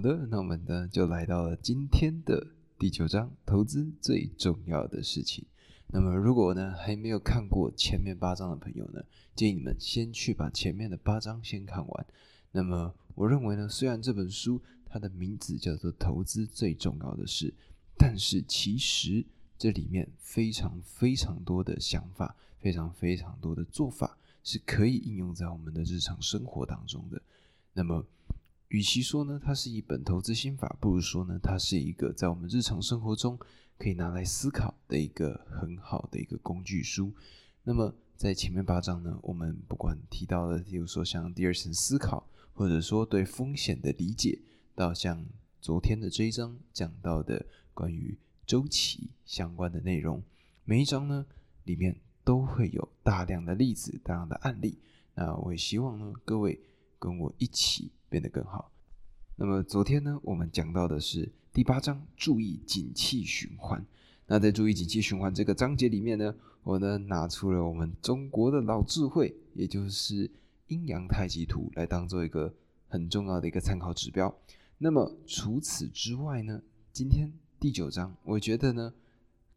好的，那我们呢就来到了今天的第九章，投资最重要的事情。那么，如果呢还没有看过前面八章的朋友呢，建议你们先去把前面的八章先看完。那么，我认为呢，虽然这本书它的名字叫做《投资最重要的事》，但是其实这里面非常非常多的想法，非常非常多的做法是可以应用在我们的日常生活当中的。那么，与其说呢它是一本投资心法，不如说呢它是一个在我们日常生活中可以拿来思考的一个很好的一个工具书。那么，在前面八章呢，我们不管提到的，比如说像第二层思考，或者说对风险的理解，到像昨天的这一章讲到的关于周期相关的内容，每一章呢里面都会有大量的例子、大量的案例。那我也希望呢各位跟我一起变得更好。那么昨天呢，我们讲到的是第八章，注意景气循环。那在注意景气循环这个章节里面呢，我呢拿出了我们中国的老智慧，也就是阴阳太极图来当做一个很重要的一个参考指标。那么除此之外呢，今天第九章，我觉得呢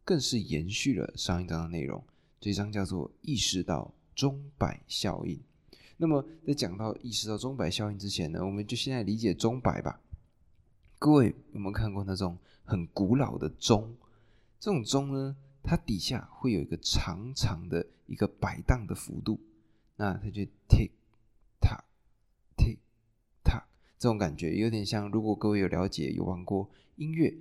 更是延续了上一章的内容。这一章叫做意识到钟摆效应。那么在讲到意识到钟摆效应之前呢，我们就先来理解钟摆吧。各位有没有看过那种很古老的钟？这种钟呢，它底下会有一个长长的一个摆荡的幅度，那它就 tick tock tick tock，这种感觉有点像。如果各位有了解有玩过音乐，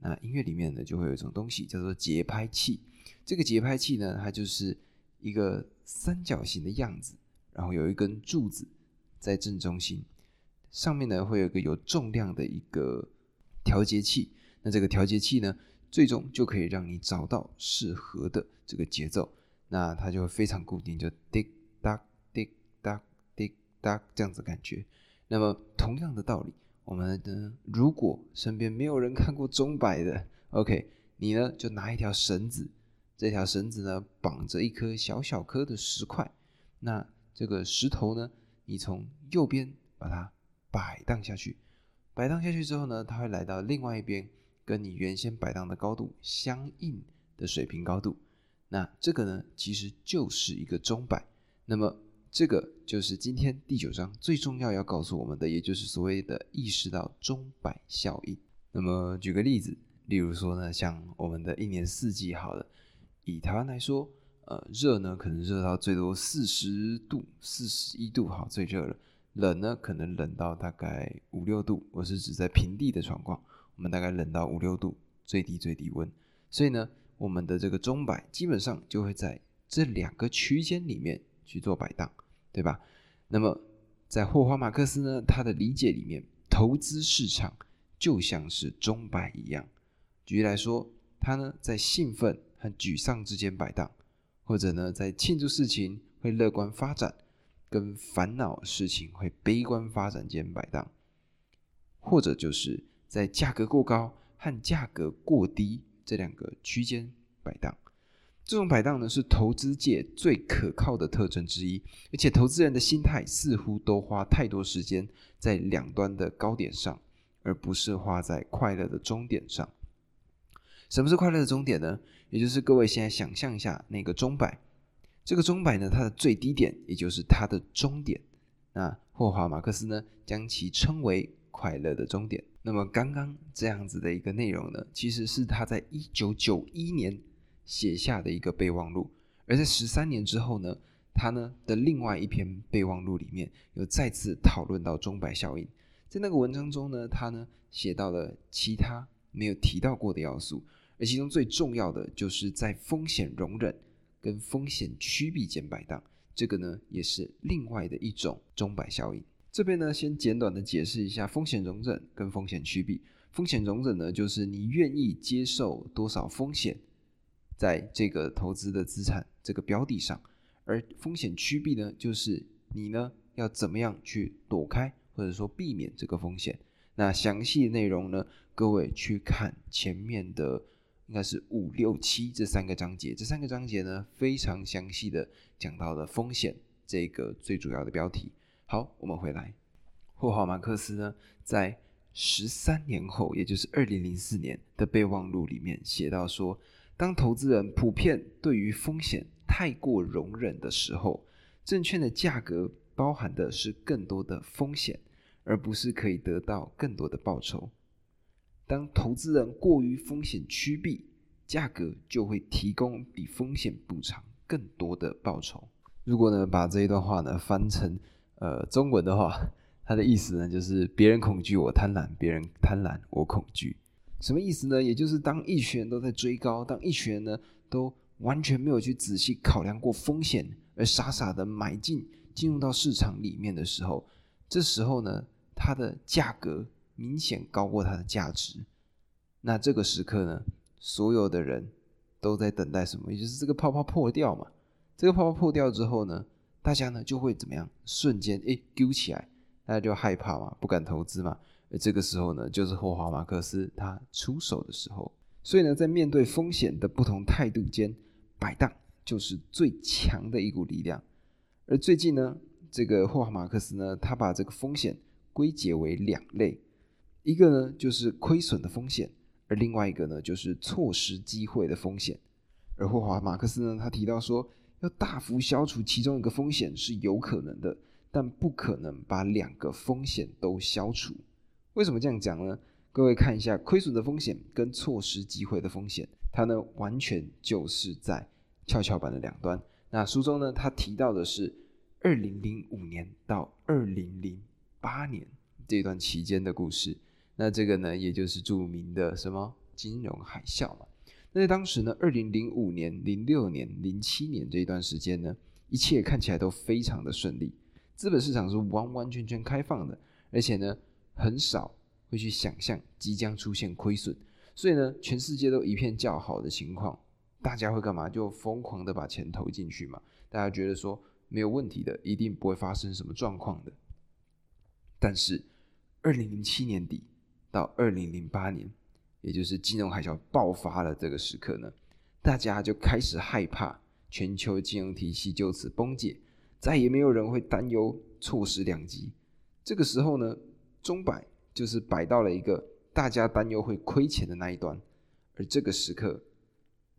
那音乐里面呢就会有一种东西叫做节拍器。这个节拍器呢，它就是一个三角形的样子。然后有一根柱子在正中心，上面呢会有一个有重量的一个调节器。那这个调节器呢，最终就可以让你找到适合的这个节奏。那它就会非常固定，就滴答滴答滴答这样子感觉。那么同样的道理，我们呢如果身边没有人看过钟摆的，OK，你呢就拿一条绳子，这条绳子呢绑着一颗小小颗的石块，那。这个石头呢，你从右边把它摆荡下去，摆荡下去之后呢，它会来到另外一边，跟你原先摆荡的高度相应的水平高度。那这个呢，其实就是一个钟摆。那么这个就是今天第九章最重要要告诉我们的，也就是所谓的意识到钟摆效应。那么举个例子，例如说呢，像我们的一年四季，好了，以台湾来说。呃，热呢可能热到最多四十度、四十一度，好，最热了。冷呢可能冷到大概五六度，我是指在平地的状况，我们大概冷到五六度，最低最低温。所以呢，我们的这个钟摆基本上就会在这两个区间里面去做摆荡，对吧？那么在霍华马克思呢，他的理解里面，投资市场就像是钟摆一样。举例来说，他呢在兴奋和沮丧之间摆荡。或者呢，在庆祝事情会乐观发展，跟烦恼事情会悲观发展间摆荡；或者就是在价格过高和价格过低这两个区间摆荡。这种摆荡呢，是投资界最可靠的特征之一。而且，投资人的心态似乎都花太多时间在两端的高点上，而不是花在快乐的终点上。什么是快乐的终点呢？也就是各位现在想象一下那个钟摆，这个钟摆呢，它的最低点也就是它的终点。那霍华马克思呢，将其称为快乐的终点。那么刚刚这样子的一个内容呢，其实是他在一九九一年写下的一个备忘录。而在十三年之后呢，他呢的另外一篇备忘录里面又再次讨论到钟摆效应。在那个文章中呢，他呢写到了其他没有提到过的要素。而其中最重要的，就是在风险容忍跟风险趋避间摆荡，这个呢，也是另外的一种钟摆效应。这边呢，先简短的解释一下风险容忍跟风险趋避。风险容忍呢，就是你愿意接受多少风险，在这个投资的资产这个标的上；而风险趋避呢，就是你呢要怎么样去躲开或者说避免这个风险。那详细内容呢，各位去看前面的。应该是五六七这三个章节，这三个章节呢非常详细的讲到了风险这个最主要的标题。好，我们回来，霍华马克思呢在十三年后，也就是二零零四年的备忘录里面写到说，当投资人普遍对于风险太过容忍的时候，证券的价格包含的是更多的风险，而不是可以得到更多的报酬。当投资人过于风险趋避，价格就会提供比风险补偿更多的报酬。如果呢把这一段话呢翻成呃中文的话。它的意思呢，就是别人恐惧我贪婪，别人贪婪我恐惧。什么意思呢？也就是当一群人都在追高，当一群人呢都完全没有去仔细考量过风险，而傻傻的买进进入到市场里面的时候，这时候呢，它的价格明显高过它的价值。那这个时刻呢，所有的人都在等待什么？也就是这个泡泡破掉嘛。这个泡泡破掉之后呢，大家呢就会怎么样？瞬间诶丢起来。大家就害怕嘛，不敢投资嘛。而这个时候呢，就是霍华马克思他出手的时候。所以呢，在面对风险的不同态度间，摆荡就是最强的一股力量。而最近呢，这个霍华马克思呢，他把这个风险归结为两类，一个呢就是亏损的风险，而另外一个呢就是错失机会的风险。而霍华马克思呢，他提到说，要大幅消除其中一个风险是有可能的。但不可能把两个风险都消除。为什么这样讲呢？各位看一下亏损的风险跟错失机会的风险，它呢完全就是在跷跷板的两端。那书中呢，他提到的是二零零五年到二零零八年这段期间的故事。那这个呢，也就是著名的什么金融海啸嘛。那在当时呢，二零零五年、零六年、零七年这一段时间呢，一切看起来都非常的顺利。资本市场是完完全全开放的，而且呢，很少会去想象即将出现亏损，所以呢，全世界都一片叫好的情况，大家会干嘛？就疯狂的把钱投进去嘛。大家觉得说没有问题的，一定不会发生什么状况的。但是，二零零七年底到二零零八年，也就是金融海啸爆发了这个时刻呢，大家就开始害怕全球金融体系就此崩解。再也没有人会担忧错失良机。这个时候呢，钟摆就是摆到了一个大家担忧会亏钱的那一端，而这个时刻，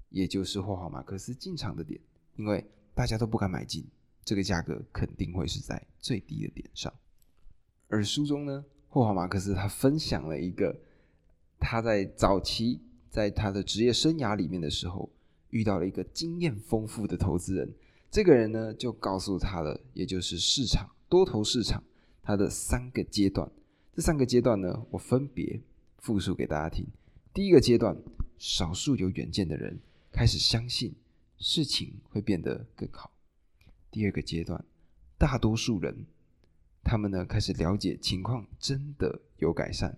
也就是霍华马克思进场的点，因为大家都不敢买进，这个价格肯定会是在最低的点上。而书中呢，霍华马克思他分享了一个他在早期在他的职业生涯里面的时候，遇到了一个经验丰富的投资人。这个人呢，就告诉他了，也就是市场多头市场它的三个阶段。这三个阶段呢，我分别复述给大家听。第一个阶段，少数有远见的人开始相信事情会变得更好。第二个阶段，大多数人他们呢开始了解情况真的有改善。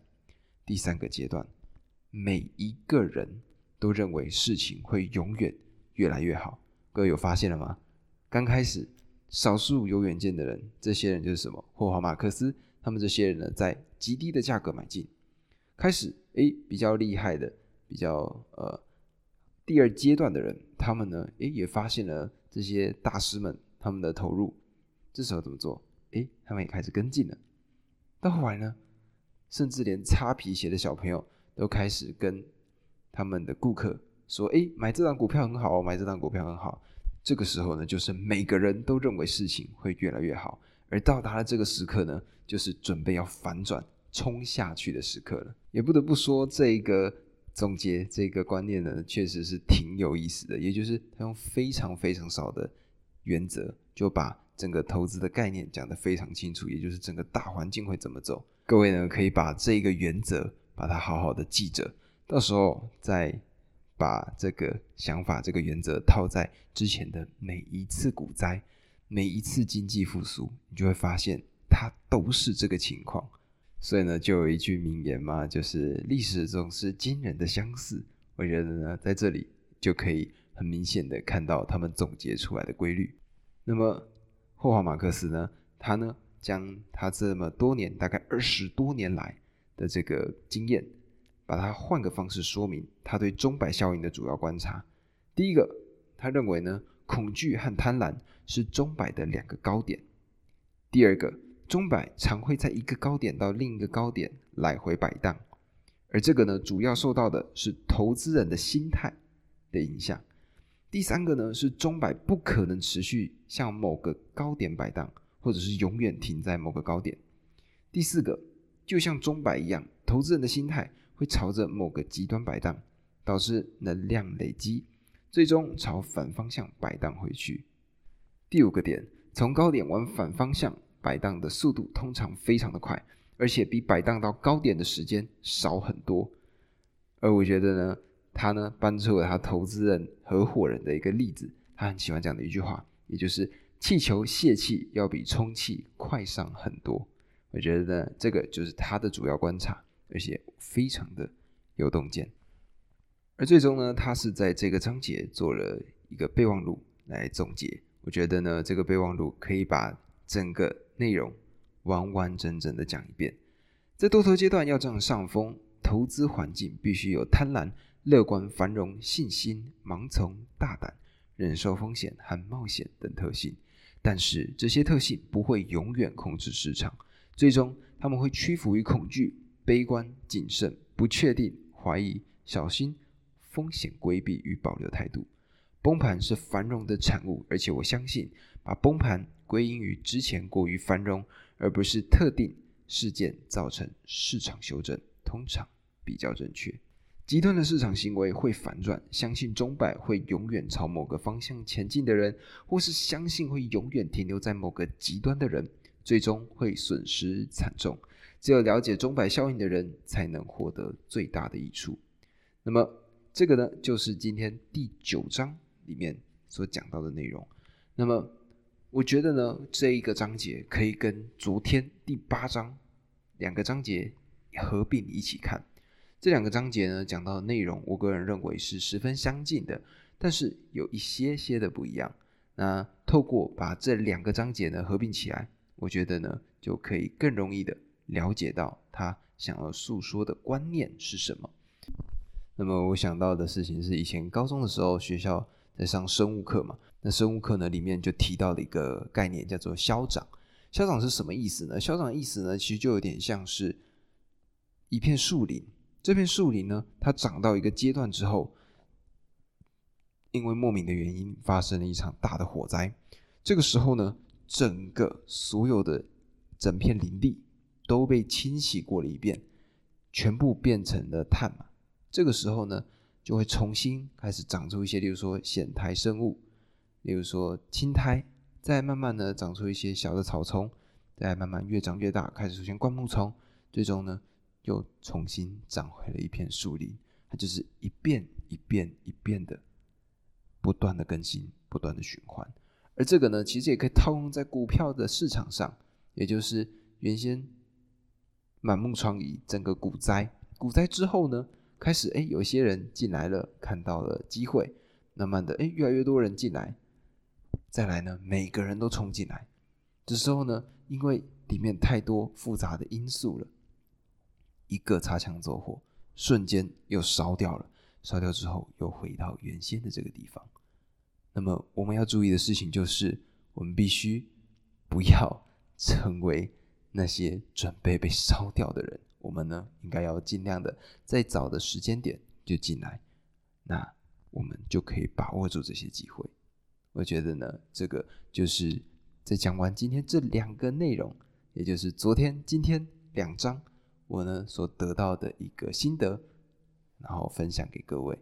第三个阶段，每一个人都认为事情会永远越来越好。各位有发现了吗？刚开始，少数有远见的人，这些人就是什么？霍华马克思，他们这些人呢，在极低的价格买进。开始，诶，比较厉害的，比较呃，第二阶段的人，他们呢，诶，也发现了这些大师们他们的投入。这时候怎么做？诶，他们也开始跟进了。到后来呢，甚至连擦皮鞋的小朋友都开始跟他们的顾客说：“诶，买这张股票很好，买这张股票很好。”这个时候呢，就是每个人都认为事情会越来越好，而到达了这个时刻呢，就是准备要反转冲下去的时刻了。也不得不说，这个总结这个观念呢，确实是挺有意思的。也就是他用非常非常少的原则，就把整个投资的概念讲得非常清楚，也就是整个大环境会怎么走。各位呢，可以把这个原则把它好好的记着，到时候再。把这个想法、这个原则套在之前的每一次股灾、每一次经济复苏，你就会发现它都是这个情况。所以呢，就有一句名言嘛，就是历史总是惊人的相似。我觉得呢，在这里就可以很明显的看到他们总结出来的规律。那么霍华马克思呢，他呢将他这么多年，大概二十多年来的这个经验。把它换个方式说明他对钟摆效应的主要观察。第一个，他认为呢，恐惧和贪婪是钟摆的两个高点。第二个，钟摆常会在一个高点到另一个高点来回摆荡，而这个呢，主要受到的是投资人的心态的影响。第三个呢，是钟摆不可能持续向某个高点摆荡，或者是永远停在某个高点。第四个，就像钟摆一样，投资人的心态会朝着某个极端摆荡，导致能量累积，最终朝反方向摆荡回去。第五个点，从高点往反方向。摆荡的速度通常非常的快，而且比摆荡到高点的时间少很多。而我觉得呢，他呢搬出了他投资人合伙人的一个例子，他很喜欢讲的一句话，也就是气球泄气要比充气快上很多。我觉得呢，这个就是他的主要观察，而且非常的有洞见。而最终呢，他是在这个章节做了一个备忘录来总结。我觉得呢，这个备忘录可以把整个内容完完整整的讲一遍，在多头阶段要占上风，投资环境必须有贪婪、乐观、繁荣、信心、盲从、大胆、忍受风险和冒险等特性。但是这些特性不会永远控制市场，最终他们会屈服于恐惧、悲观、谨慎、不确定、怀疑、小心、风险规避与保留态度。崩盘是繁荣的产物，而且我相信把崩盘。归因于之前过于繁荣，而不是特定事件造成市场修正，通常比较正确。极端的市场行为会反转，相信钟摆会永远朝某个方向前进的人，或是相信会永远停留在某个极端的人，最终会损失惨重。只有了解钟摆效应的人，才能获得最大的益处。那么，这个呢，就是今天第九章里面所讲到的内容。那么。我觉得呢，这一个章节可以跟昨天第八章两个章节合并一起看。这两个章节呢讲到的内容，我个人认为是十分相近的，但是有一些些的不一样。那透过把这两个章节呢合并起来，我觉得呢就可以更容易的了解到他想要诉说的观念是什么。那么我想到的事情是，以前高中的时候学校在上生物课嘛。那生物课呢，里面就提到了一个概念，叫做校长。校长是什么意思呢？校长意思呢，其实就有点像是一片树林。这片树林呢，它长到一个阶段之后，因为莫名的原因发生了一场大的火灾。这个时候呢，整个所有的整片林地都被清洗过了一遍，全部变成了碳嘛。这个时候呢，就会重新开始长出一些，例如说藓苔生物。例如说青苔，再慢慢的长出一些小的草丛，再慢慢越长越大，开始出现灌木丛，最终呢又重新长回了一片树林。它就是一遍一遍一遍的不断的更新，不断的循环。而这个呢，其实也可以套用在股票的市场上，也就是原先满目疮痍，整个股灾，股灾之后呢，开始哎有些人进来了，看到了机会，慢慢的哎越来越多人进来。再来呢，每个人都冲进来，这时候呢，因为里面太多复杂的因素了，一个擦枪走火，瞬间又烧掉了，烧掉之后又回到原先的这个地方。那么我们要注意的事情就是，我们必须不要成为那些准备被烧掉的人。我们呢，应该要尽量的在早的时间点就进来，那我们就可以把握住这些机会。我觉得呢，这个就是在讲完今天这两个内容，也就是昨天、今天两章，我呢所得到的一个心得，然后分享给各位。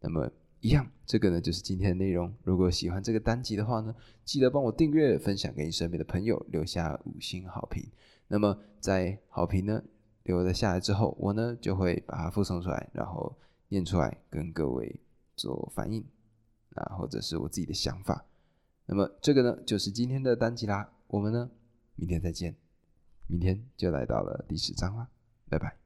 那么一样，这个呢就是今天的内容。如果喜欢这个单集的话呢，记得帮我订阅、分享给你身边的朋友，留下五星好评。那么在好评呢留了下来之后，我呢就会把它附送出来，然后念出来跟各位做反应。啊，或者是我自己的想法，那么这个呢，就是今天的单集啦。我们呢，明天再见，明天就来到了第十章啦，拜拜。